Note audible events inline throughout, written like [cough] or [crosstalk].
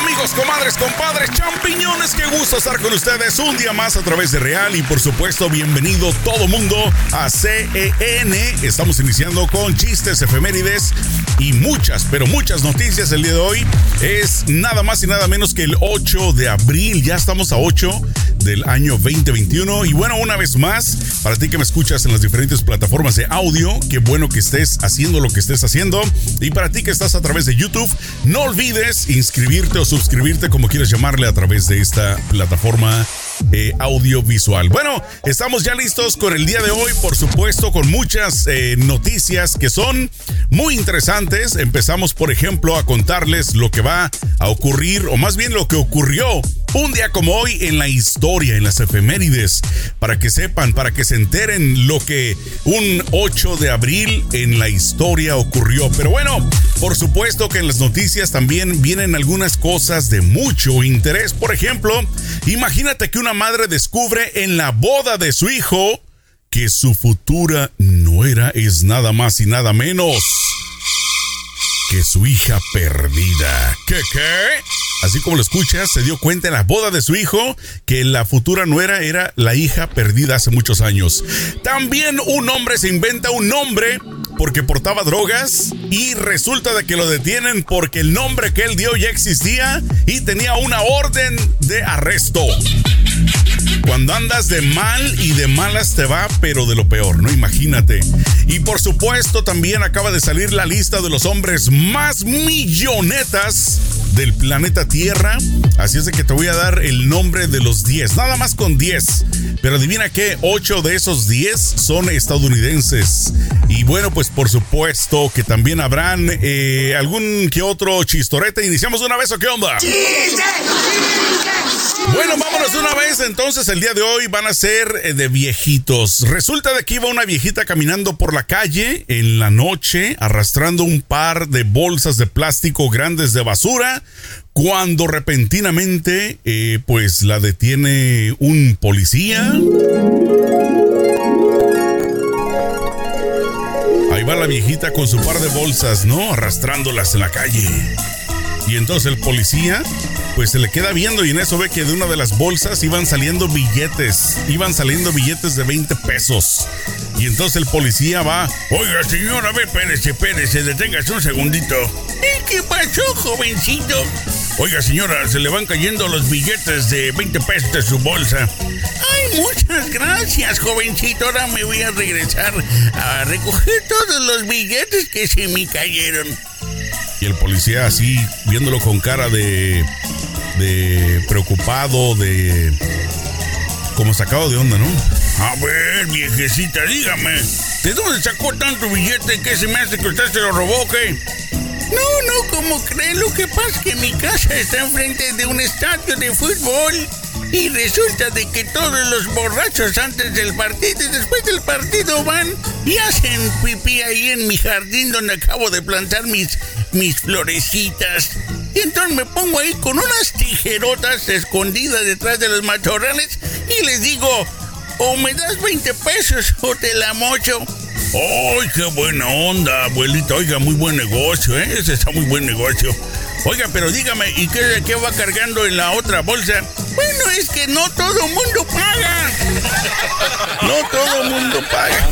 Amigos, comadres, compadres, champiñones, qué gusto estar con ustedes un día más a través de Real y por supuesto bienvenido todo mundo a CEN. Estamos iniciando con chistes, efemérides y muchas, pero muchas noticias el día de hoy. Es nada más y nada menos que el 8 de abril, ya estamos a 8 del año 2021 y bueno, una vez más, para ti que me escuchas en las diferentes plataformas de audio, qué bueno que estés haciendo lo que estés haciendo y para ti que estás a través de YouTube, no olvides inscribirte o suscribirte, como quieras llamarle, a través de esta plataforma eh, audiovisual. Bueno, estamos ya listos con el día de hoy, por supuesto, con muchas eh, noticias que son muy interesantes. Empezamos, por ejemplo, a contarles lo que va a ocurrir, o más bien lo que ocurrió un día como hoy en la historia, en las efemérides, para que sepan, para que se enteren lo que un 8 de abril en la historia ocurrió. Pero bueno, por supuesto que en las noticias también vienen algunas cosas de mucho interés. Por ejemplo, imagínate que una madre descubre en la boda de su hijo que su futura nuera es nada más y nada menos que su hija perdida. ¿Qué qué? Así como lo escuchas, se dio cuenta en la boda de su hijo que la futura nuera era la hija perdida hace muchos años. También un hombre se inventa un nombre porque portaba drogas y resulta de que lo detienen porque el nombre que él dio ya existía y tenía una orden de arresto. Cuando andas de mal y de malas te va, pero de lo peor, ¿no? Imagínate. Y por supuesto también acaba de salir la lista de los hombres más millonetas del planeta Tierra. Así es de que te voy a dar el nombre de los 10, nada más con 10. Pero adivina que 8 de esos 10 son estadounidenses. Y bueno, pues por supuesto que también habrán eh, algún que otro chistorete. ¿Iniciamos una vez o qué onda? Bueno, vámonos de una vez. Entonces, el día de hoy van a ser eh, de viejitos. Resulta de que iba una viejita caminando por la calle en la noche, arrastrando un par de bolsas de plástico grandes de basura, cuando repentinamente, eh, pues la detiene un policía. Ahí va la viejita con su par de bolsas, ¿no? Arrastrándolas en la calle. Y entonces el policía pues se le queda viendo y en eso ve que de una de las bolsas iban saliendo billetes, iban saliendo billetes de 20 pesos. Y entonces el policía va, oiga señora, ve, espérese, espérese, deténgase un segundito. ¿Y qué pasó, jovencito? Oiga señora, se le van cayendo los billetes de 20 pesos de su bolsa. Ay, muchas gracias, jovencito. Ahora me voy a regresar a recoger todos los billetes que se me cayeron. Y el policía así, viéndolo con cara de de preocupado, de como sacado de onda, ¿no? A ver, viejecita, dígame, ¿de dónde sacó tanto billete que se me hace que usted se lo robó, qué? No, no, como cree, lo que pasa es que mi casa está enfrente de un estadio de fútbol. Y resulta de que todos los borrachos antes del partido y después del partido van y hacen pipí ahí en mi jardín donde acabo de plantar mis, mis florecitas. Y entonces me pongo ahí con unas tijerotas escondidas detrás de los matorrales y les digo, o me das 20 pesos o te la mocho. ¡Ay, qué buena onda, abuelita! Oiga, muy buen negocio, ¿eh? Ese está muy buen negocio. Oiga, pero dígame, ¿y qué, qué va cargando en la otra bolsa? Bueno, es que no todo mundo paga. No todo mundo paga.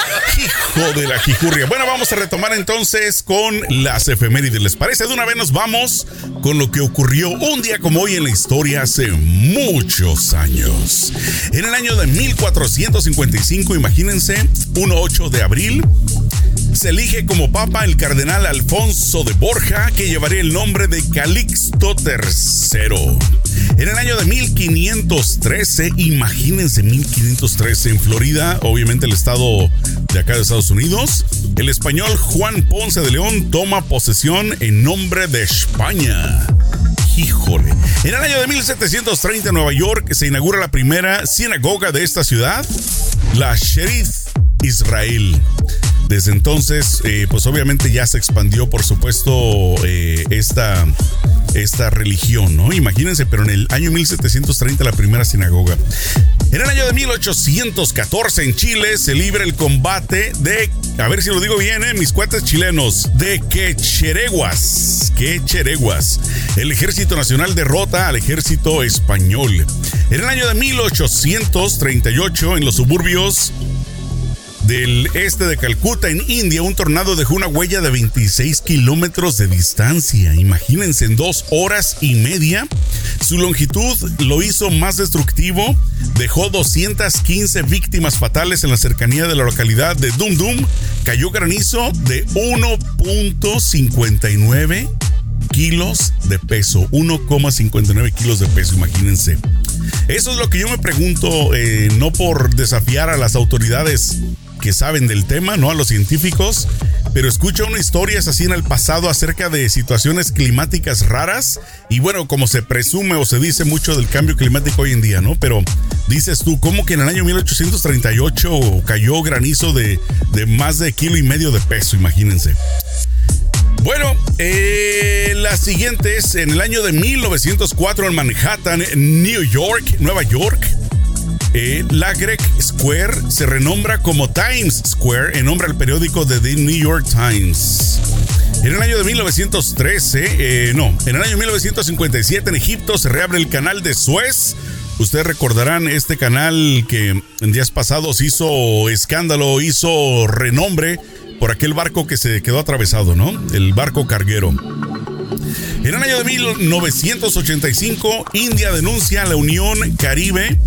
[laughs] Hijo de la jijurria. Bueno, vamos a retomar entonces con las efemérides. ¿Les parece? De una vez nos vamos con lo que ocurrió un día como hoy en la historia hace muchos años. En el año de 1455, imagínense, 1-8 de abril, se elige como papa el cardenal Alfonso de Borja, que llevaría el nombre de Calixto III. En el año de 1513, imagínense 1513 en Florida, obviamente el estado de acá de Estados Unidos, el español Juan Ponce de León toma posesión en nombre de España. Híjole. En el año de 1730 en Nueva York se inaugura la primera sinagoga de esta ciudad, la Sheriff Israel. Desde entonces, eh, pues obviamente ya se expandió, por supuesto, eh, esta, esta religión, ¿no? Imagínense, pero en el año 1730 la primera sinagoga. En el año de 1814 en Chile se libra el combate de, a ver si lo digo bien, ¿eh? mis cuates chilenos, de Quechereguas. Quechereguas. El ejército nacional derrota al ejército español. En el año de 1838 en los suburbios del este de Calcuta, en India, un tornado dejó una huella de 26 kilómetros de distancia. Imagínense, en dos horas y media. Su longitud lo hizo más destructivo. Dejó 215 víctimas fatales en la cercanía de la localidad de Dum Dum. Cayó granizo de 1.59 kilos de peso. 1,59 kilos de peso, imagínense. Eso es lo que yo me pregunto, eh, no por desafiar a las autoridades que saben del tema, no a los científicos, pero escucha una historias así en el pasado acerca de situaciones climáticas raras y bueno, como se presume o se dice mucho del cambio climático hoy en día, ¿no? Pero dices tú, ¿cómo que en el año 1838 cayó granizo de, de más de kilo y medio de peso? Imagínense. Bueno, eh, la siguiente es en el año de 1904 en Manhattan, New York, Nueva York. Eh, la Greg Square se renombra como Times Square en nombre al periódico de The New York Times. En el año de 1913, eh, no, en el año 1957 en Egipto se reabre el canal de Suez. Ustedes recordarán este canal que en días pasados hizo escándalo, hizo renombre por aquel barco que se quedó atravesado, ¿no? El barco carguero. En el año de 1985, India denuncia a la Unión Caribe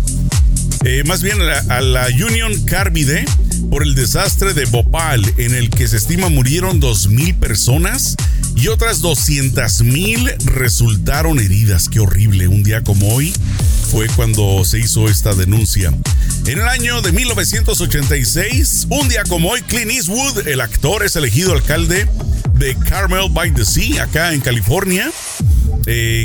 eh, más bien a, la Union Carbide por el desastre de Bhopal, en el que se estima murieron 2.000 personas y otras 200.000 resultaron heridas. Qué horrible, un día como hoy fue cuando se hizo esta denuncia. En el año de 1986, un día como hoy, Clint Eastwood, el actor, es elegido alcalde de Carmel by the Sea, acá en California.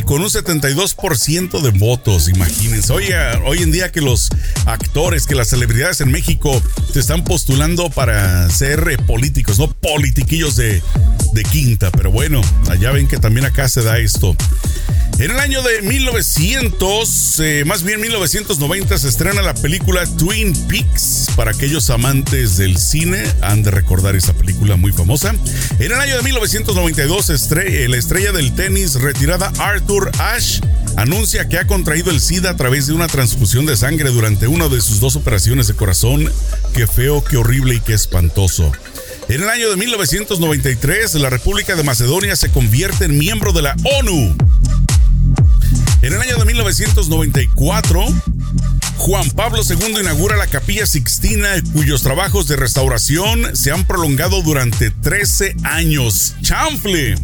Con un 72% de votos, imagínense. Oye, hoy en día que los actores, que las celebridades en México se están postulando para ser eh, políticos, no politiquillos de quinta, pero bueno, allá ven que también acá se da esto. En el año de 1900, eh, más bien 1990, se estrena la película Twin Peaks. Para aquellos amantes del cine, han de recordar esa película muy famosa. En el año de 1992, la estrella del tenis retirada Arthur Ashe anuncia que ha contraído el SIDA a través de una transfusión de sangre durante una de sus dos operaciones de corazón. Qué feo, qué horrible y qué espantoso. En el año de 1993, la República de Macedonia se convierte en miembro de la ONU. 1994, Juan Pablo II inaugura la Capilla Sixtina, cuyos trabajos de restauración se han prolongado durante 13 años. ¡Chanfle!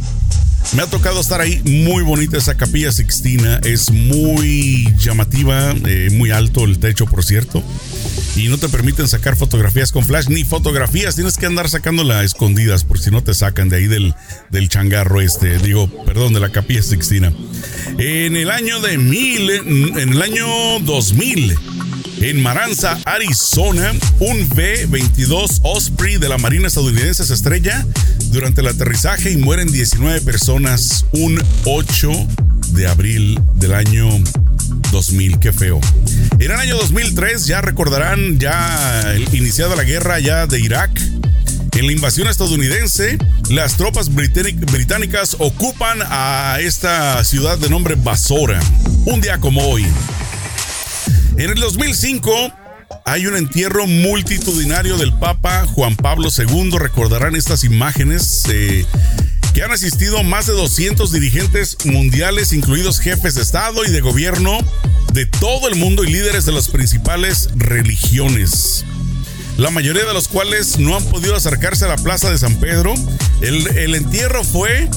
Me ha tocado estar ahí, muy bonita esa capilla sixtina, es muy llamativa, eh, muy alto el techo por cierto, y no te permiten sacar fotografías con flash ni fotografías, tienes que andar sacándola a escondidas por si no te sacan de ahí del, del changarro este, digo, perdón, de la capilla sixtina. En el año de mil, en el año 2000, en Maranza, Arizona, un B-22 Osprey de la Marina estadounidense se estrella durante el aterrizaje y mueren 19 personas un 8 de abril del año 2000. Qué feo. En el año 2003 ya recordarán ya iniciada la guerra ya de Irak. En la invasión estadounidense, las tropas británicas ocupan a esta ciudad de nombre Basora. Un día como hoy, en el 2005 hay un entierro multitudinario del Papa Juan Pablo II. Recordarán estas imágenes eh, que han asistido más de 200 dirigentes mundiales, incluidos jefes de Estado y de gobierno de todo el mundo y líderes de las principales religiones. La mayoría de los cuales no han podido acercarse a la Plaza de San Pedro. El, entierro fue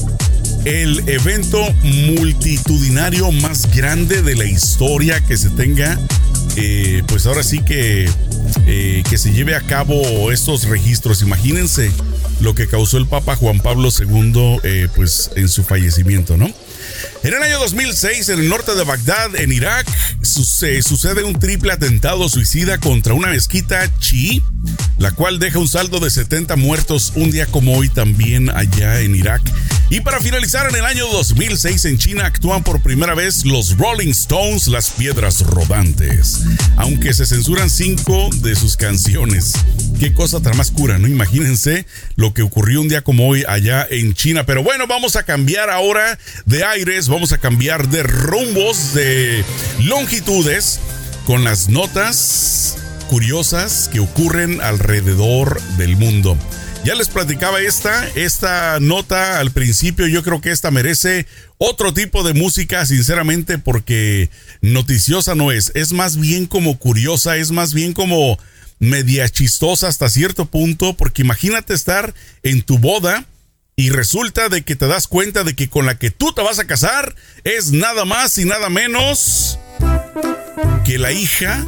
el evento multitudinario más grande de la historia que se tenga eh, pues ahora sí que, eh, que se lleve a cabo estos registros. Imagínense lo que causó el Papa Juan Pablo II, eh, pues en su fallecimiento, ¿no? En el año 2006, en el norte de Bagdad, en Irak, sucede un triple atentado suicida contra una mezquita chií, la cual deja un saldo de 70 muertos un día como hoy también allá en Irak. Y para finalizar, en el año 2006 en China actúan por primera vez los Rolling Stones, las piedras rodantes, aunque se censuran cinco de sus canciones. Qué cosa tan más cura, ¿no? Imagínense lo que ocurrió un día como hoy allá en China. Pero bueno, vamos a cambiar ahora de aires, vamos a cambiar de rumbos, de longitudes, con las notas curiosas que ocurren alrededor del mundo. Ya les platicaba esta, esta nota al principio, yo creo que esta merece otro tipo de música, sinceramente, porque noticiosa no es, es más bien como curiosa, es más bien como media chistosa hasta cierto punto, porque imagínate estar en tu boda y resulta de que te das cuenta de que con la que tú te vas a casar es nada más y nada menos que la hija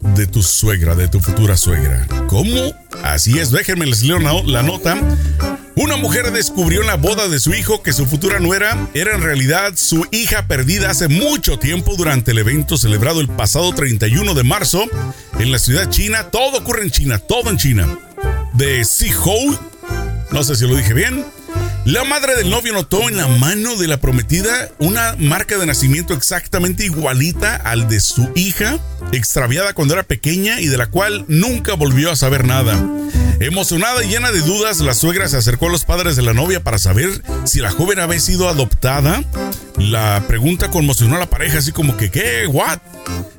de tu suegra, de tu futura suegra. ¿Cómo? Así es, déjenme les leo la nota. Una mujer descubrió en la boda de su hijo que su futura nuera era en realidad su hija perdida hace mucho tiempo durante el evento celebrado el pasado 31 de marzo en la ciudad china. Todo ocurre en China, todo en China. De Sihou, no sé si lo dije bien, la madre del novio notó en la mano de la prometida una marca de nacimiento exactamente igualita al de su hija, extraviada cuando era pequeña y de la cual nunca volvió a saber nada. Emocionada y llena de dudas, la suegra se acercó a los padres de la novia para saber si la joven había sido adoptada. La pregunta conmocionó a la pareja, así como que, ¿qué? ¿What?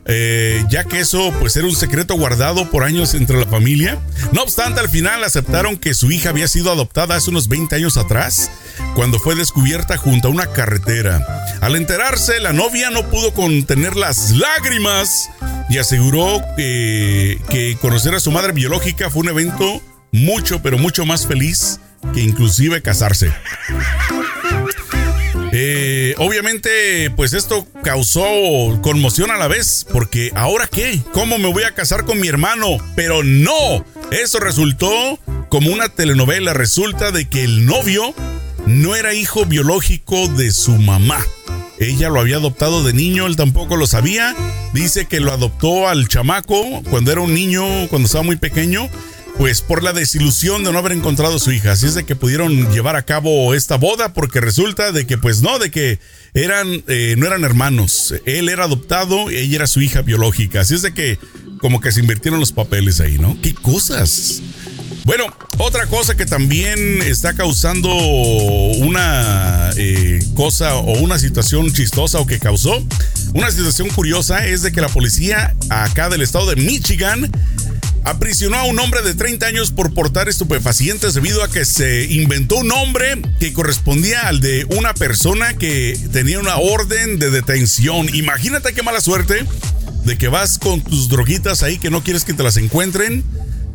Eh, ya que eso pues era un secreto guardado por años entre la familia. No obstante, al final aceptaron que su hija había sido adoptada hace unos 20 años atrás, cuando fue descubierta junto a una carretera. Al enterarse, la novia no pudo contener las lágrimas y aseguró que conocer a su madre biológica fue un evento mucho, pero mucho más feliz que inclusive casarse. Eh, obviamente, pues esto causó conmoción a la vez, porque ahora qué, ¿cómo me voy a casar con mi hermano? Pero no, eso resultó como una telenovela. Resulta de que el novio no era hijo biológico de su mamá. Ella lo había adoptado de niño, él tampoco lo sabía. Dice que lo adoptó al chamaco cuando era un niño, cuando estaba muy pequeño pues por la desilusión de no haber encontrado a su hija. Así es de que pudieron llevar a cabo esta boda porque resulta de que pues no, de que eran, eh, no eran hermanos. Él era adoptado, y ella era su hija biológica. Así es de que como que se invirtieron los papeles ahí, ¿no? ¿Qué cosas? Bueno, otra cosa que también está causando una eh, cosa o una situación chistosa o que causó una situación curiosa es de que la policía acá del estado de Michigan aprisionó a un hombre de 30 años por portar estupefacientes debido a que se inventó un nombre que correspondía al de una persona que tenía una orden de detención. Imagínate qué mala suerte de que vas con tus droguitas ahí que no quieres que te las encuentren,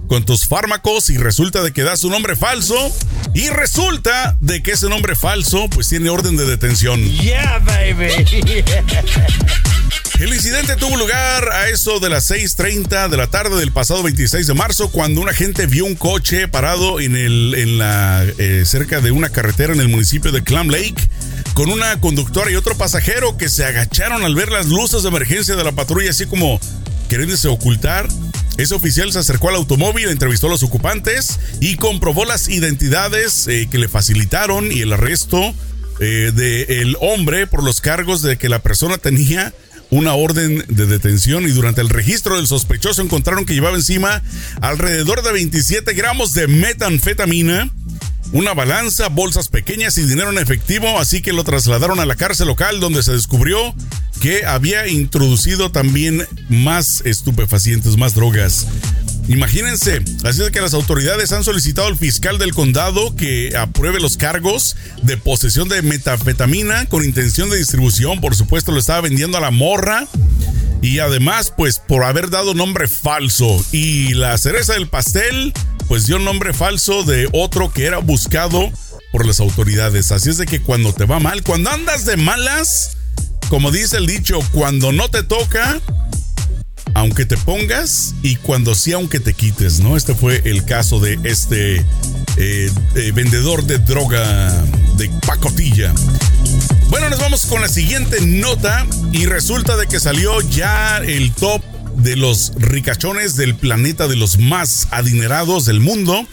con tus fármacos y resulta de que das un nombre falso y resulta de que ese nombre falso pues tiene orden de detención. Yeah, baby. [laughs] El incidente tuvo lugar a eso de las 6:30 de la tarde del pasado 26 de marzo cuando un agente vio un coche parado en el en la eh, cerca de una carretera en el municipio de Clam Lake con una conductora y otro pasajero que se agacharon al ver las luces de emergencia de la patrulla así como queriéndose ocultar. Ese oficial se acercó al automóvil, entrevistó a los ocupantes y comprobó las identidades eh, que le facilitaron y el arresto eh, del hombre por los cargos de que la persona tenía una orden de detención y durante el registro del sospechoso encontraron que llevaba encima alrededor de 27 gramos de metanfetamina, una balanza, bolsas pequeñas y dinero en efectivo, así que lo trasladaron a la cárcel local donde se descubrió que había introducido también más estupefacientes, más drogas. Imagínense, así es que las autoridades han solicitado al fiscal del condado que apruebe los cargos de posesión de metafetamina con intención de distribución. Por supuesto, lo estaba vendiendo a la morra. Y además, pues por haber dado nombre falso. Y la cereza del pastel, pues dio nombre falso de otro que era buscado por las autoridades. Así es de que cuando te va mal, cuando andas de malas, como dice el dicho, cuando no te toca, aunque te pongas y cuando sí, aunque te quites, ¿no? Este fue el caso de este eh, eh, vendedor de droga de pacotilla. Bueno, nos vamos con la siguiente nota y resulta de que salió ya el top de los ricachones del planeta, de los más adinerados del mundo.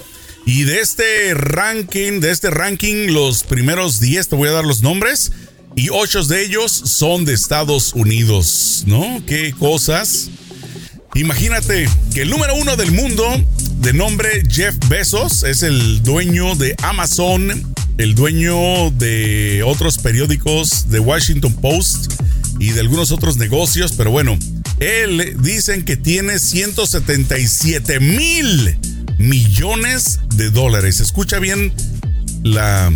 Y de este ranking, de este ranking, los primeros 10, te voy a dar los nombres. Y 8 de ellos son de Estados Unidos, ¿no? Qué cosas. Imagínate que el número uno del mundo, de nombre Jeff Bezos, es el dueño de Amazon, el dueño de otros periódicos, de Washington Post y de algunos otros negocios, pero bueno, él dicen que tiene 177 mil millones de dólares. Escucha bien la,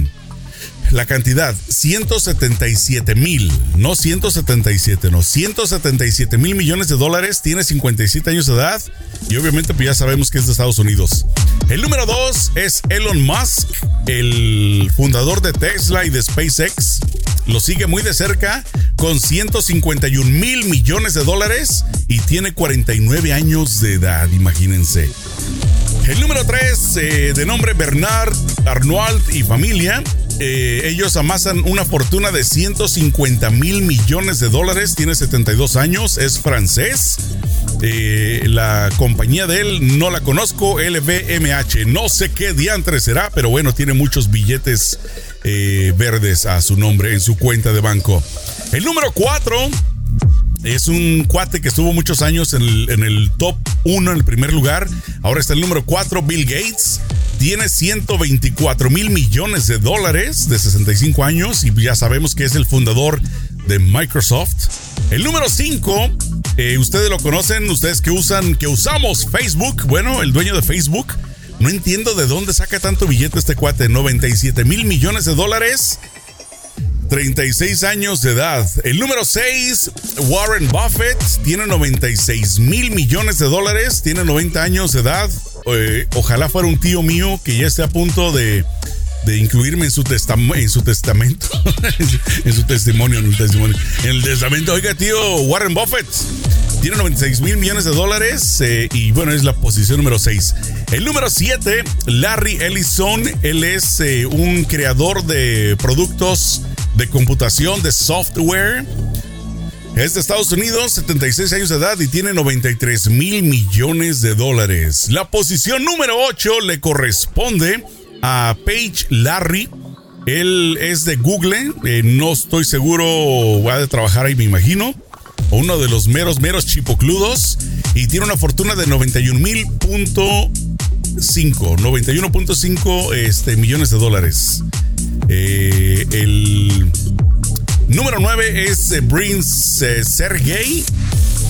la cantidad, 177 mil, no 177, no, 177 mil millones de dólares, tiene 57 años de edad y obviamente pues ya sabemos que es de Estados Unidos. El número 2 es Elon Musk, el fundador de Tesla y de SpaceX. Lo sigue muy de cerca con 151 mil millones de dólares y tiene 49 años de edad, imagínense. El número 3, eh, de nombre Bernard Arnold y familia, eh, ellos amasan una fortuna de 150 mil millones de dólares, tiene 72 años, es francés. Eh, la compañía de él no la conozco, LVMH, no sé qué diantre será, pero bueno, tiene muchos billetes verdes a su nombre en su cuenta de banco. El número 4 es un cuate que estuvo muchos años en el, top 1, en el primer lugar. Ahora está el número 4, Bill Gates. Tiene 124 mil millones de dólares de 65 años y ya sabemos que es el fundador de Microsoft. El número 5, eh, ustedes lo conocen, ustedes que usan, que usamos Facebook. Bueno, el dueño de Facebook. No entiendo de dónde saca tanto billete este cuate. 97 mil millones de dólares 36 años de edad. El número 6, Warren Buffett, tiene 96 mil millones de dólares, tiene 90 años de edad. Eh, ojalá fuera un tío mío que ya esté a punto de, incluirme en su, en su testamento, [laughs] en su testimonio, en el testimonio. En el testamento, oiga tío, Warren Buffett. Tiene 96 mil millones de dólares eh, y bueno, es la posición número 6. El número 7, Larry Ellison. Él es eh, un creador de productos de computación, de software. Es de Estados Unidos, 76 años de edad y tiene 93 mil millones de dólares. La posición número 8 le corresponde a Paige Larry. Él es de Google, eh, no estoy seguro, va a trabajar ahí me imagino. Uno de los meros, meros chipocludos. Y tiene una fortuna de 91 mil punto 91.5 este, millones de dólares. Eh, el número 9 es eh, Prince eh, Sergey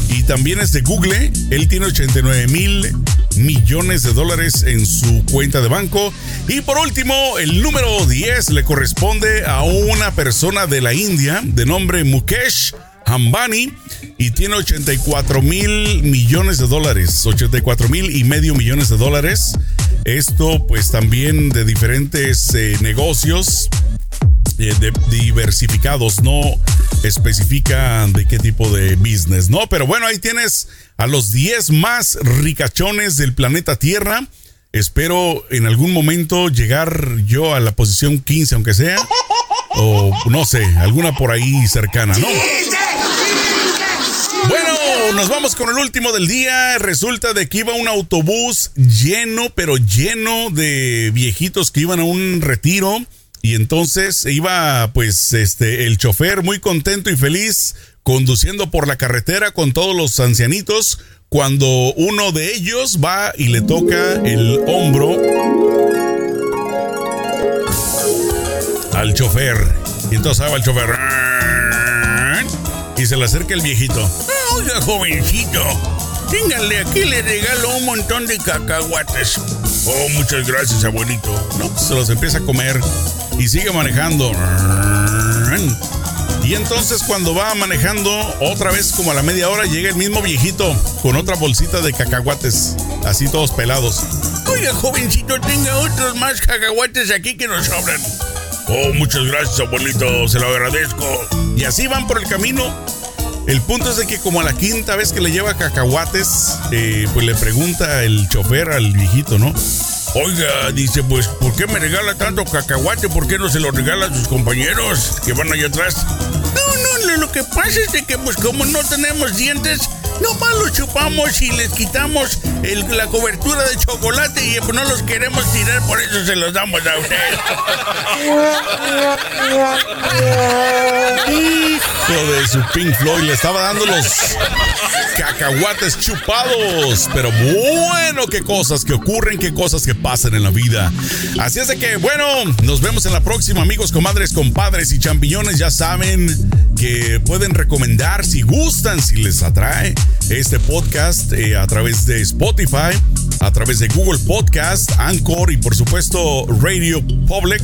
y también es de Google. Él tiene 89 mil millones de dólares en su cuenta de banco. Y por último, el número 10 le corresponde a una persona de la India de nombre Mukesh Ambani y tiene 84 mil millones de dólares, 84 mil y medio millones de dólares. Esto pues también de diferentes eh, negocios eh, diversificados, no especifica de qué tipo de business, ¿no? Pero bueno, ahí tienes a los 10 más ricachones del planeta Tierra. Espero en algún momento llegar yo a la posición 15, aunque sea. O no sé, alguna por ahí cercana, ¿no? Nos vamos con el último del día. Resulta de que iba un autobús lleno, pero lleno de viejitos que iban a un retiro. Y entonces iba, pues, este, el chofer muy contento y feliz conduciendo por la carretera con todos los ancianitos. Cuando uno de ellos va y le toca el hombro al chofer. Y entonces va el chofer. Y se le acerca el viejito. Oiga, jovencito, ténganle aquí le regalo un montón de cacahuates. Oh, muchas gracias, abuelito. No, se los empieza a comer y sigue manejando. Y entonces cuando va manejando, otra vez como a la media hora, llega el mismo viejito con otra bolsita de cacahuates, así todos pelados. Oiga, jovencito, tenga otros más cacahuates aquí que nos sobran. Oh, muchas gracias, abuelito, se lo agradezco. Y así van por el camino el punto es de que como a la quinta vez que le lleva cacahuates, eh, pues le pregunta el chofer al viejito, ¿no? Oiga, dice, pues, ¿por qué me regala tanto cacahuate? ¿Por qué no se lo regala a sus compañeros que van allá atrás? Lo que pasa es de que, pues, como no tenemos dientes, nomás los chupamos y les quitamos la cobertura de chocolate y pues, no los queremos tirar, por eso se los damos a ustedes. Hijo de su Pink Floyd, le estaba dando los cacahuates chupados. Pero bueno, qué cosas que ocurren, qué cosas que pasan en la vida. Así es de que, bueno, nos vemos en la próxima, amigos, comadres, compadres y champiñones. Ya saben que pueden recomendar si gustan, si les atrae este podcast eh, a través de Spotify, a través de Google Podcast, Anchor y por supuesto Radio Public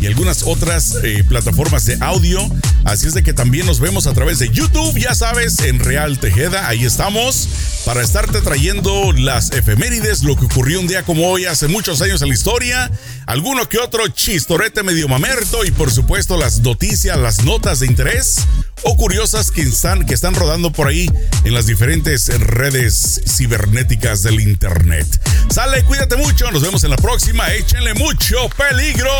y algunas otras eh, plataformas de audio. Así es de que también nos vemos a través de YouTube, ya sabes, en Real Tejeda. Ahí estamos para estarte trayendo las efemérides, lo que ocurrió un día como hoy hace muchos años en la historia, alguno que otro chistorete medio mamerto y por supuesto las noticias, las notas de interés o curiosas que están, que están rodando por ahí en las diferentes redes cibernéticas del internet. Sale, cuídate mucho, nos vemos en la próxima, échenle mucho peligro.